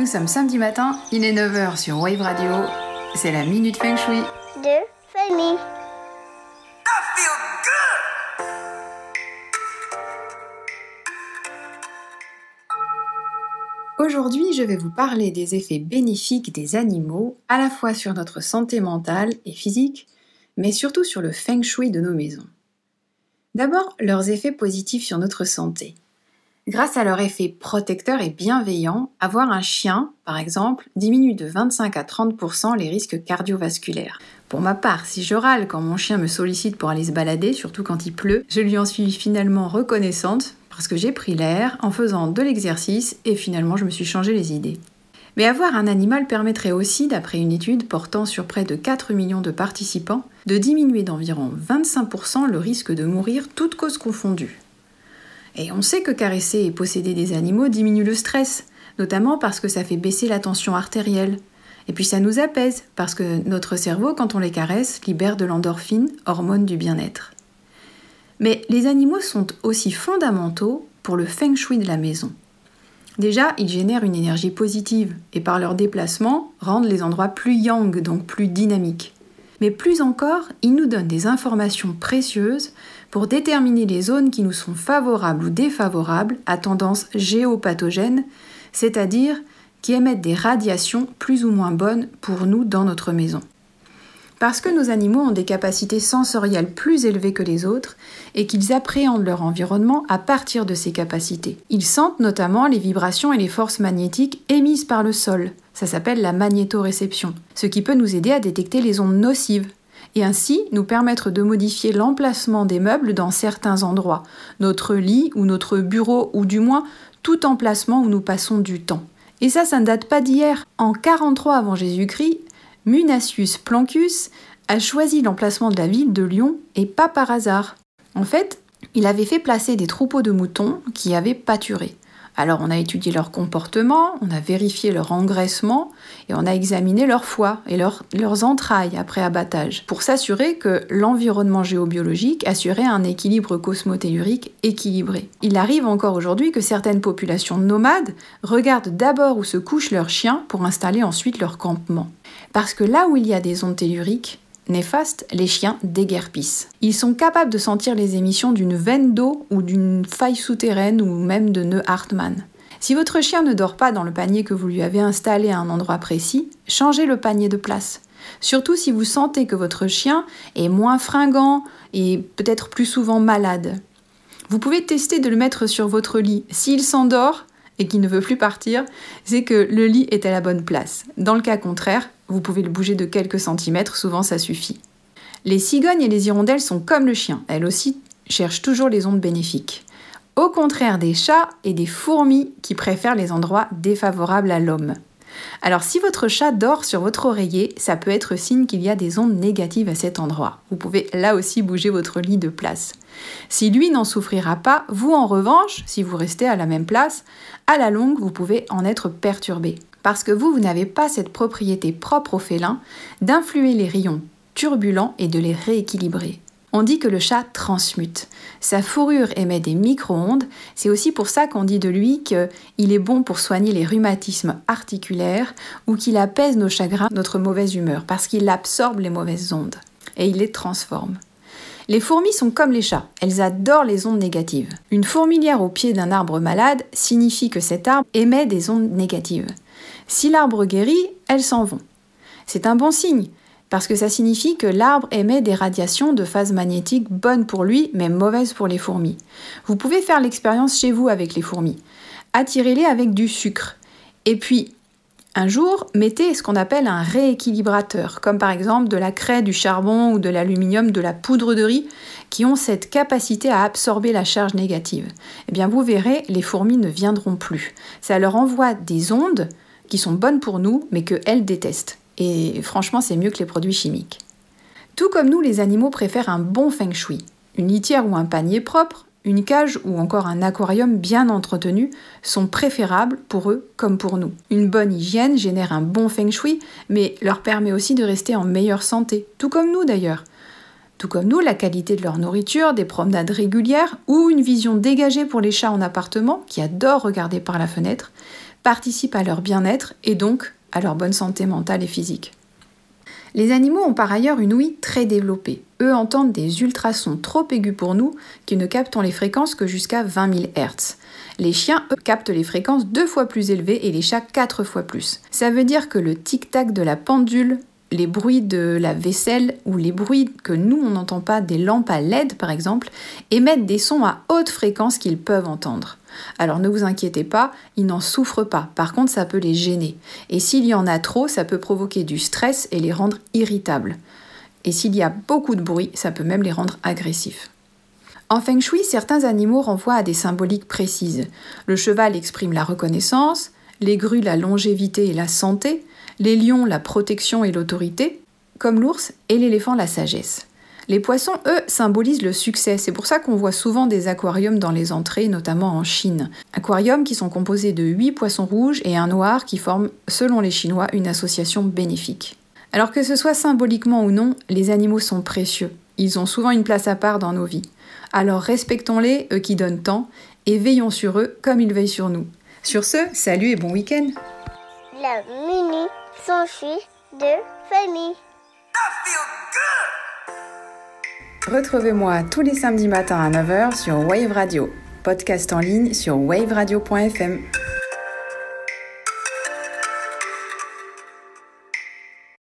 Nous sommes samedi matin, il est 9h sur Wave Radio. C'est la Minute Feng Shui. de Fanny. Aujourd'hui, je vais vous parler des effets bénéfiques des animaux, à la fois sur notre santé mentale et physique, mais surtout sur le feng shui de nos maisons. D'abord, leurs effets positifs sur notre santé. Grâce à leur effet protecteur et bienveillant, avoir un chien, par exemple, diminue de 25 à 30% les risques cardiovasculaires. Pour ma part, si je râle quand mon chien me sollicite pour aller se balader, surtout quand il pleut, je lui en suis finalement reconnaissante parce que j'ai pris l'air en faisant de l'exercice et finalement je me suis changé les idées. Mais avoir un animal permettrait aussi, d'après une étude portant sur près de 4 millions de participants, de diminuer d'environ 25% le risque de mourir toutes causes confondues. Et on sait que caresser et posséder des animaux diminue le stress, notamment parce que ça fait baisser la tension artérielle. Et puis ça nous apaise, parce que notre cerveau, quand on les caresse, libère de l'endorphine, hormone du bien-être. Mais les animaux sont aussi fondamentaux pour le feng shui de la maison. Déjà, ils génèrent une énergie positive et par leur déplacement rendent les endroits plus yang, donc plus dynamiques. Mais plus encore, ils nous donnent des informations précieuses pour déterminer les zones qui nous sont favorables ou défavorables à tendance géopathogène, c'est-à-dire qui émettent des radiations plus ou moins bonnes pour nous dans notre maison. Parce que nos animaux ont des capacités sensorielles plus élevées que les autres et qu'ils appréhendent leur environnement à partir de ces capacités. Ils sentent notamment les vibrations et les forces magnétiques émises par le sol. Ça s'appelle la magnétoréception, ce qui peut nous aider à détecter les ondes nocives et ainsi nous permettre de modifier l'emplacement des meubles dans certains endroits, notre lit ou notre bureau ou du moins tout emplacement où nous passons du temps. Et ça, ça ne date pas d'hier. En 43 avant Jésus-Christ, Munatius Plancus a choisi l'emplacement de la ville de Lyon et pas par hasard. En fait, il avait fait placer des troupeaux de moutons qui avaient pâturé. Alors on a étudié leur comportement, on a vérifié leur engraissement et on a examiné leur foie et leurs entrailles après abattage pour s'assurer que l'environnement géobiologique assurait un équilibre cosmotellurique équilibré. Il arrive encore aujourd'hui que certaines populations nomades regardent d'abord où se couchent leurs chiens pour installer ensuite leur campement. Parce que là où il y a des ondes telluriques, néfastes, les chiens déguerpissent. Ils sont capables de sentir les émissions d'une veine d'eau ou d'une faille souterraine ou même de nœuds Hartmann. Si votre chien ne dort pas dans le panier que vous lui avez installé à un endroit précis, changez le panier de place. Surtout si vous sentez que votre chien est moins fringant et peut-être plus souvent malade. Vous pouvez tester de le mettre sur votre lit. S'il s'endort, et qui ne veut plus partir, c'est que le lit est à la bonne place. Dans le cas contraire, vous pouvez le bouger de quelques centimètres, souvent ça suffit. Les cigognes et les hirondelles sont comme le chien, elles aussi cherchent toujours les ondes bénéfiques. Au contraire des chats et des fourmis qui préfèrent les endroits défavorables à l'homme. Alors si votre chat dort sur votre oreiller, ça peut être signe qu'il y a des ondes négatives à cet endroit. Vous pouvez là aussi bouger votre lit de place. Si lui n'en souffrira pas, vous en revanche, si vous restez à la même place, à la longue, vous pouvez en être perturbé. Parce que vous, vous n'avez pas cette propriété propre au félin d'influer les rayons turbulents et de les rééquilibrer. On dit que le chat transmute. Sa fourrure émet des micro-ondes. C'est aussi pour ça qu'on dit de lui qu'il est bon pour soigner les rhumatismes articulaires ou qu'il apaise nos chagrins, notre mauvaise humeur, parce qu'il absorbe les mauvaises ondes et il les transforme. Les fourmis sont comme les chats, elles adorent les ondes négatives. Une fourmilière au pied d'un arbre malade signifie que cet arbre émet des ondes négatives. Si l'arbre guérit, elles s'en vont. C'est un bon signe, parce que ça signifie que l'arbre émet des radiations de phase magnétique bonnes pour lui, mais mauvaises pour les fourmis. Vous pouvez faire l'expérience chez vous avec les fourmis. Attirez-les avec du sucre. Et puis, un jour, mettez ce qu'on appelle un rééquilibrateur, comme par exemple de la craie, du charbon ou de l'aluminium, de la poudre de riz, qui ont cette capacité à absorber la charge négative. Eh bien, vous verrez, les fourmis ne viendront plus. Ça leur envoie des ondes qui sont bonnes pour nous, mais qu'elles détestent. Et franchement, c'est mieux que les produits chimiques. Tout comme nous, les animaux préfèrent un bon feng shui. Une litière ou un panier propre, une cage ou encore un aquarium bien entretenu sont préférables pour eux comme pour nous. Une bonne hygiène génère un bon feng shui, mais leur permet aussi de rester en meilleure santé, tout comme nous d'ailleurs. Tout comme nous, la qualité de leur nourriture, des promenades régulières ou une vision dégagée pour les chats en appartement qui adorent regarder par la fenêtre participent à leur bien-être et donc à leur bonne santé mentale et physique. Les animaux ont par ailleurs une ouïe très développée. Eux entendent des ultrasons trop aigus pour nous qui ne captent les fréquences que jusqu'à 20 000 Hz. Les chiens, eux, captent les fréquences deux fois plus élevées et les chats quatre fois plus. Ça veut dire que le tic-tac de la pendule, les bruits de la vaisselle ou les bruits que nous on n'entend pas des lampes à LED par exemple émettent des sons à haute fréquence qu'ils peuvent entendre. Alors ne vous inquiétez pas, ils n'en souffrent pas. Par contre, ça peut les gêner. Et s'il y en a trop, ça peut provoquer du stress et les rendre irritables. Et s'il y a beaucoup de bruit, ça peut même les rendre agressifs. En feng shui, certains animaux renvoient à des symboliques précises. Le cheval exprime la reconnaissance, les grues la longévité et la santé, les lions la protection et l'autorité, comme l'ours, et l'éléphant la sagesse. Les poissons, eux, symbolisent le succès. C'est pour ça qu'on voit souvent des aquariums dans les entrées, notamment en Chine. Aquariums qui sont composés de 8 poissons rouges et un noir qui forment, selon les Chinois, une association bénéfique. Alors que ce soit symboliquement ou non, les animaux sont précieux. Ils ont souvent une place à part dans nos vies. Alors respectons-les, eux qui donnent tant, et veillons sur eux comme ils veillent sur nous. Sur ce, salut et bon week-end La mini de famille. Retrouvez-moi tous les samedis matins à 9h sur Wave Radio, podcast en ligne sur waveradio.fm.